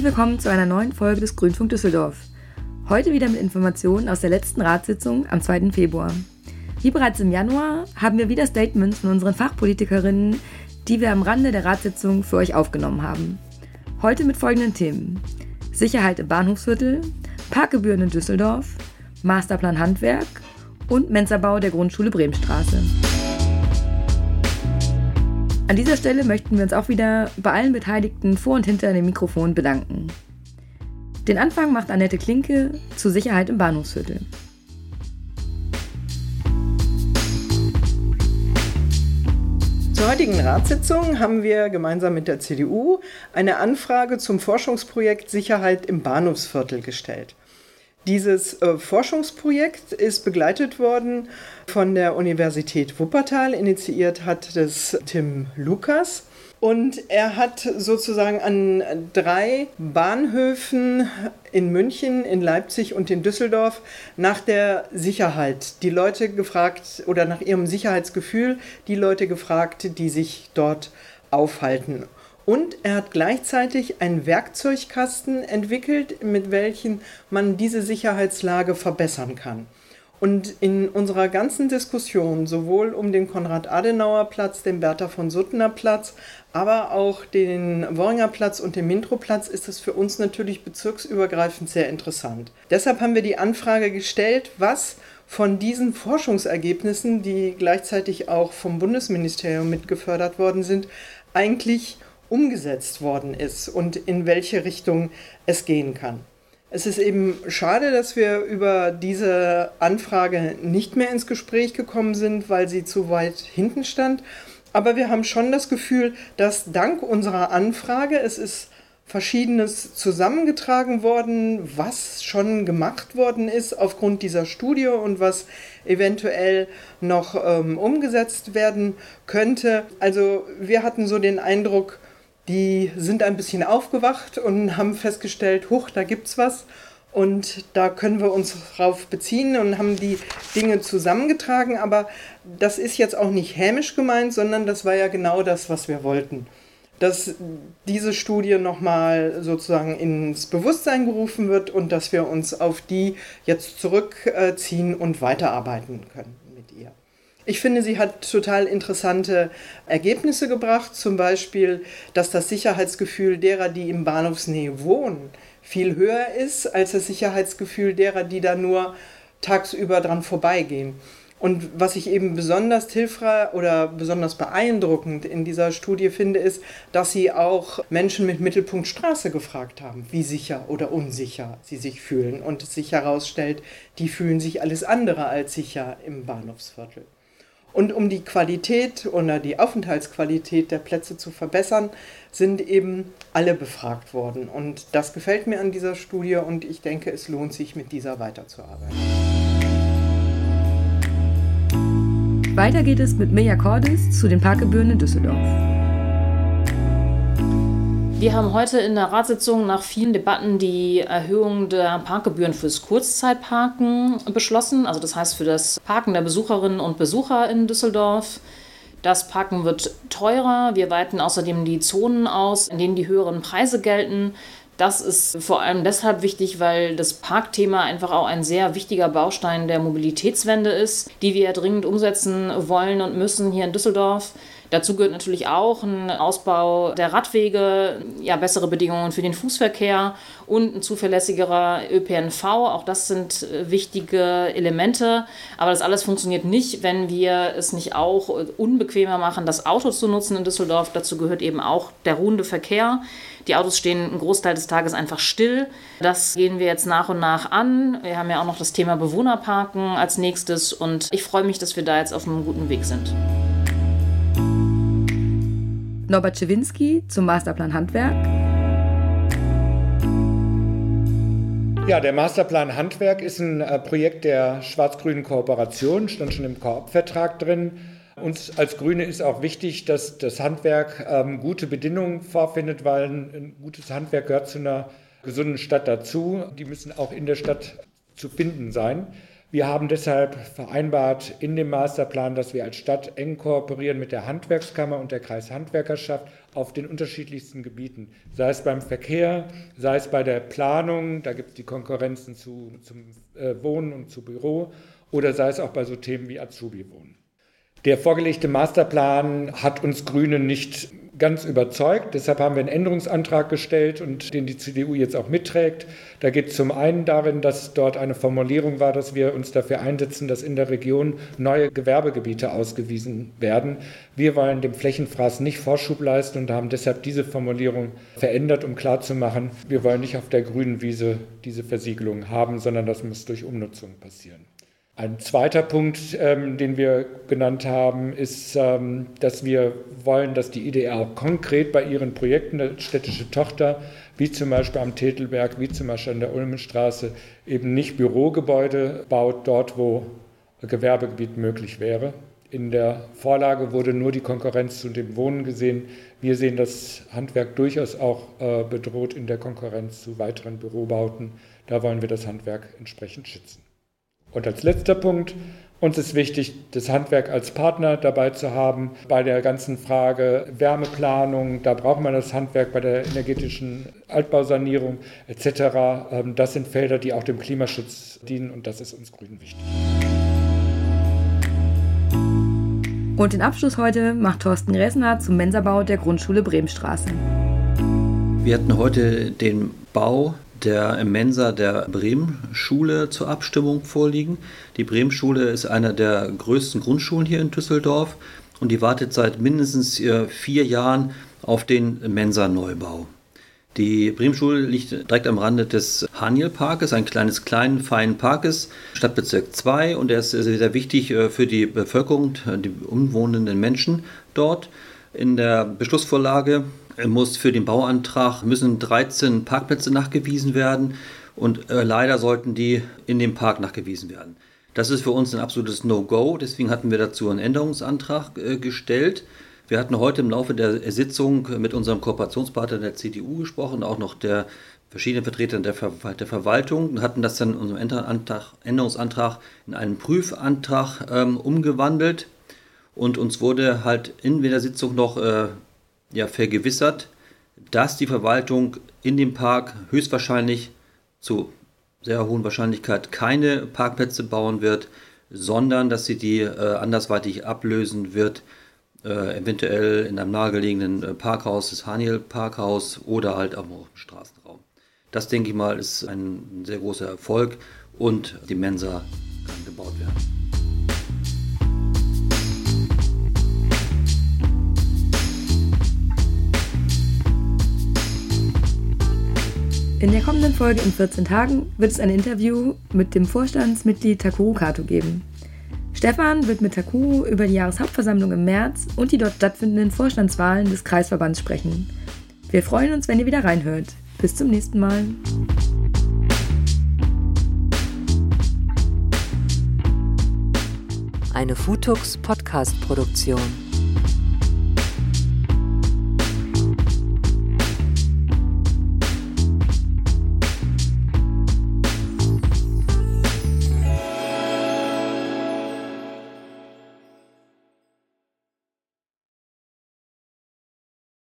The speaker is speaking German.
Herzlich willkommen zu einer neuen Folge des Grünfunk Düsseldorf. Heute wieder mit Informationen aus der letzten Ratssitzung am 2. Februar. Wie bereits im Januar haben wir wieder Statements von unseren Fachpolitikerinnen, die wir am Rande der Ratssitzung für euch aufgenommen haben. Heute mit folgenden Themen. Sicherheit im Bahnhofsviertel, Parkgebühren in Düsseldorf, Masterplan Handwerk und Menzerbau der Grundschule Bremstraße. An dieser Stelle möchten wir uns auch wieder bei allen Beteiligten vor und hinter dem Mikrofon bedanken. Den Anfang macht Annette Klinke zur Sicherheit im Bahnhofsviertel. Zur heutigen Ratssitzung haben wir gemeinsam mit der CDU eine Anfrage zum Forschungsprojekt Sicherheit im Bahnhofsviertel gestellt. Dieses äh, Forschungsprojekt ist begleitet worden von der Universität Wuppertal. Initiiert hat das Tim Lukas. Und er hat sozusagen an drei Bahnhöfen in München, in Leipzig und in Düsseldorf nach der Sicherheit die Leute gefragt oder nach ihrem Sicherheitsgefühl die Leute gefragt, die sich dort aufhalten. Und er hat gleichzeitig einen Werkzeugkasten entwickelt, mit welchem man diese Sicherheitslage verbessern kann. Und in unserer ganzen Diskussion, sowohl um den Konrad-Adenauer-Platz, den Bertha von Suttner Platz, aber auch den Worringer Platz und den Mintro-Platz, ist es für uns natürlich bezirksübergreifend sehr interessant. Deshalb haben wir die Anfrage gestellt, was von diesen Forschungsergebnissen, die gleichzeitig auch vom Bundesministerium mitgefördert worden sind, eigentlich umgesetzt worden ist und in welche Richtung es gehen kann. Es ist eben schade, dass wir über diese Anfrage nicht mehr ins Gespräch gekommen sind, weil sie zu weit hinten stand. Aber wir haben schon das Gefühl, dass dank unserer Anfrage, es ist Verschiedenes zusammengetragen worden, was schon gemacht worden ist aufgrund dieser Studie und was eventuell noch ähm, umgesetzt werden könnte. Also wir hatten so den Eindruck, die sind ein bisschen aufgewacht und haben festgestellt, huch, da gibt's was. Und da können wir uns drauf beziehen und haben die Dinge zusammengetragen. Aber das ist jetzt auch nicht hämisch gemeint, sondern das war ja genau das, was wir wollten. Dass diese Studie nochmal sozusagen ins Bewusstsein gerufen wird und dass wir uns auf die jetzt zurückziehen und weiterarbeiten können. Ich finde, sie hat total interessante Ergebnisse gebracht. Zum Beispiel, dass das Sicherheitsgefühl derer, die im Bahnhofsnähe wohnen, viel höher ist als das Sicherheitsgefühl derer, die da nur tagsüber dran vorbeigehen. Und was ich eben besonders hilfreich oder besonders beeindruckend in dieser Studie finde, ist, dass sie auch Menschen mit Mittelpunkt Straße gefragt haben, wie sicher oder unsicher sie sich fühlen. Und es sich herausstellt, die fühlen sich alles andere als sicher im Bahnhofsviertel. Und um die Qualität oder die Aufenthaltsqualität der Plätze zu verbessern, sind eben alle befragt worden. Und das gefällt mir an dieser Studie und ich denke, es lohnt sich, mit dieser weiterzuarbeiten. Weiter geht es mit Mirja Cordis zu den Parkgebühren in Düsseldorf. Wir haben heute in der Ratssitzung nach vielen Debatten die Erhöhung der Parkgebühren fürs Kurzzeitparken beschlossen. Also das heißt für das Parken der Besucherinnen und Besucher in Düsseldorf. Das Parken wird teurer. Wir weiten außerdem die Zonen aus, in denen die höheren Preise gelten. Das ist vor allem deshalb wichtig, weil das Parkthema einfach auch ein sehr wichtiger Baustein der Mobilitätswende ist, die wir dringend umsetzen wollen und müssen hier in Düsseldorf. Dazu gehört natürlich auch ein Ausbau der Radwege, ja, bessere Bedingungen für den Fußverkehr und ein zuverlässigerer ÖPNV. Auch das sind äh, wichtige Elemente. Aber das alles funktioniert nicht, wenn wir es nicht auch unbequemer machen, das Auto zu nutzen in Düsseldorf. Dazu gehört eben auch der ruhende Verkehr. Die Autos stehen einen Großteil des Tages einfach still. Das gehen wir jetzt nach und nach an. Wir haben ja auch noch das Thema Bewohnerparken als nächstes und ich freue mich, dass wir da jetzt auf einem guten Weg sind. Norbert Schewinski zum Masterplan Handwerk. Ja, der Masterplan Handwerk ist ein äh, Projekt der schwarz-grünen Kooperation, stand schon im Koop-Vertrag drin. Uns als Grüne ist auch wichtig, dass das Handwerk ähm, gute Bedingungen vorfindet, weil ein, ein gutes Handwerk gehört zu einer gesunden Stadt dazu. Die müssen auch in der Stadt zu finden sein. Wir haben deshalb vereinbart in dem Masterplan, dass wir als Stadt eng kooperieren mit der Handwerkskammer und der Kreishandwerkerschaft auf den unterschiedlichsten Gebieten. Sei es beim Verkehr, sei es bei der Planung, da gibt es die Konkurrenzen zu, zum äh, Wohnen und zu Büro, oder sei es auch bei so Themen wie Azubi-Wohnen. Der vorgelegte Masterplan hat uns Grünen nicht ganz überzeugt. Deshalb haben wir einen Änderungsantrag gestellt und den die CDU jetzt auch mitträgt. Da geht es zum einen darin, dass dort eine Formulierung war, dass wir uns dafür einsetzen, dass in der Region neue Gewerbegebiete ausgewiesen werden. Wir wollen dem Flächenfraß nicht Vorschub leisten und haben deshalb diese Formulierung verändert, um klarzumachen, wir wollen nicht auf der grünen Wiese diese Versiegelung haben, sondern das muss durch Umnutzung passieren. Ein zweiter Punkt, ähm, den wir genannt haben, ist, ähm, dass wir wollen, dass die IDR auch konkret bei ihren Projekten, der städtische Tochter, wie zum Beispiel am Tetelberg, wie zum Beispiel an der Ulmenstraße, eben nicht Bürogebäude baut, dort wo Gewerbegebiet möglich wäre. In der Vorlage wurde nur die Konkurrenz zu dem Wohnen gesehen. Wir sehen das Handwerk durchaus auch äh, bedroht in der Konkurrenz zu weiteren Bürobauten. Da wollen wir das Handwerk entsprechend schützen. Und als letzter Punkt, uns ist wichtig, das Handwerk als Partner dabei zu haben bei der ganzen Frage Wärmeplanung. Da braucht man das Handwerk bei der energetischen Altbausanierung etc. Ähm, das sind Felder, die auch dem Klimaschutz dienen und das ist uns Grünen wichtig. Und den Abschluss heute macht Thorsten Resner zum Mensabau der Grundschule Bremenstraße. Wir hatten heute den Bau der Mensa der Bremen-Schule zur Abstimmung vorliegen. Die Bremen-Schule ist einer der größten Grundschulen hier in Düsseldorf und die wartet seit mindestens äh, vier Jahren auf den Mensa-Neubau. Die Bremen-Schule liegt direkt am Rande des Haniel-Parkes, ein kleines, kleinen, feinen Parkes, Stadtbezirk 2 und er ist sehr wichtig äh, für die Bevölkerung, die umwohnenden Menschen dort. In der Beschlussvorlage muss für den Bauantrag müssen 13 Parkplätze nachgewiesen werden und äh, leider sollten die in dem Park nachgewiesen werden. Das ist für uns ein absolutes No-Go, deswegen hatten wir dazu einen Änderungsantrag äh, gestellt. Wir hatten heute im Laufe der Sitzung mit unserem Kooperationspartner der CDU gesprochen, auch noch der verschiedenen Vertretern der, Ver der Verwaltung und hatten das dann in unserem Änderungsantrag in einen Prüfantrag ähm, umgewandelt. Und uns wurde halt in der Sitzung noch äh, ja, vergewissert, dass die Verwaltung in dem Park höchstwahrscheinlich zu sehr hohen Wahrscheinlichkeit keine Parkplätze bauen wird, sondern dass sie die äh, andersweitig ablösen wird, äh, eventuell in einem nahegelegenen äh, Parkhaus, das Haniel Parkhaus oder halt auch im Straßenraum. Das denke ich mal ist ein sehr großer Erfolg und die Mensa kann gebaut werden. In der kommenden Folge in 14 Tagen wird es ein Interview mit dem Vorstandsmitglied Takuru Kato geben. Stefan wird mit Takuru über die Jahreshauptversammlung im März und die dort stattfindenden Vorstandswahlen des Kreisverbands sprechen. Wir freuen uns, wenn ihr wieder reinhört. Bis zum nächsten Mal. Eine Futux Podcast Produktion.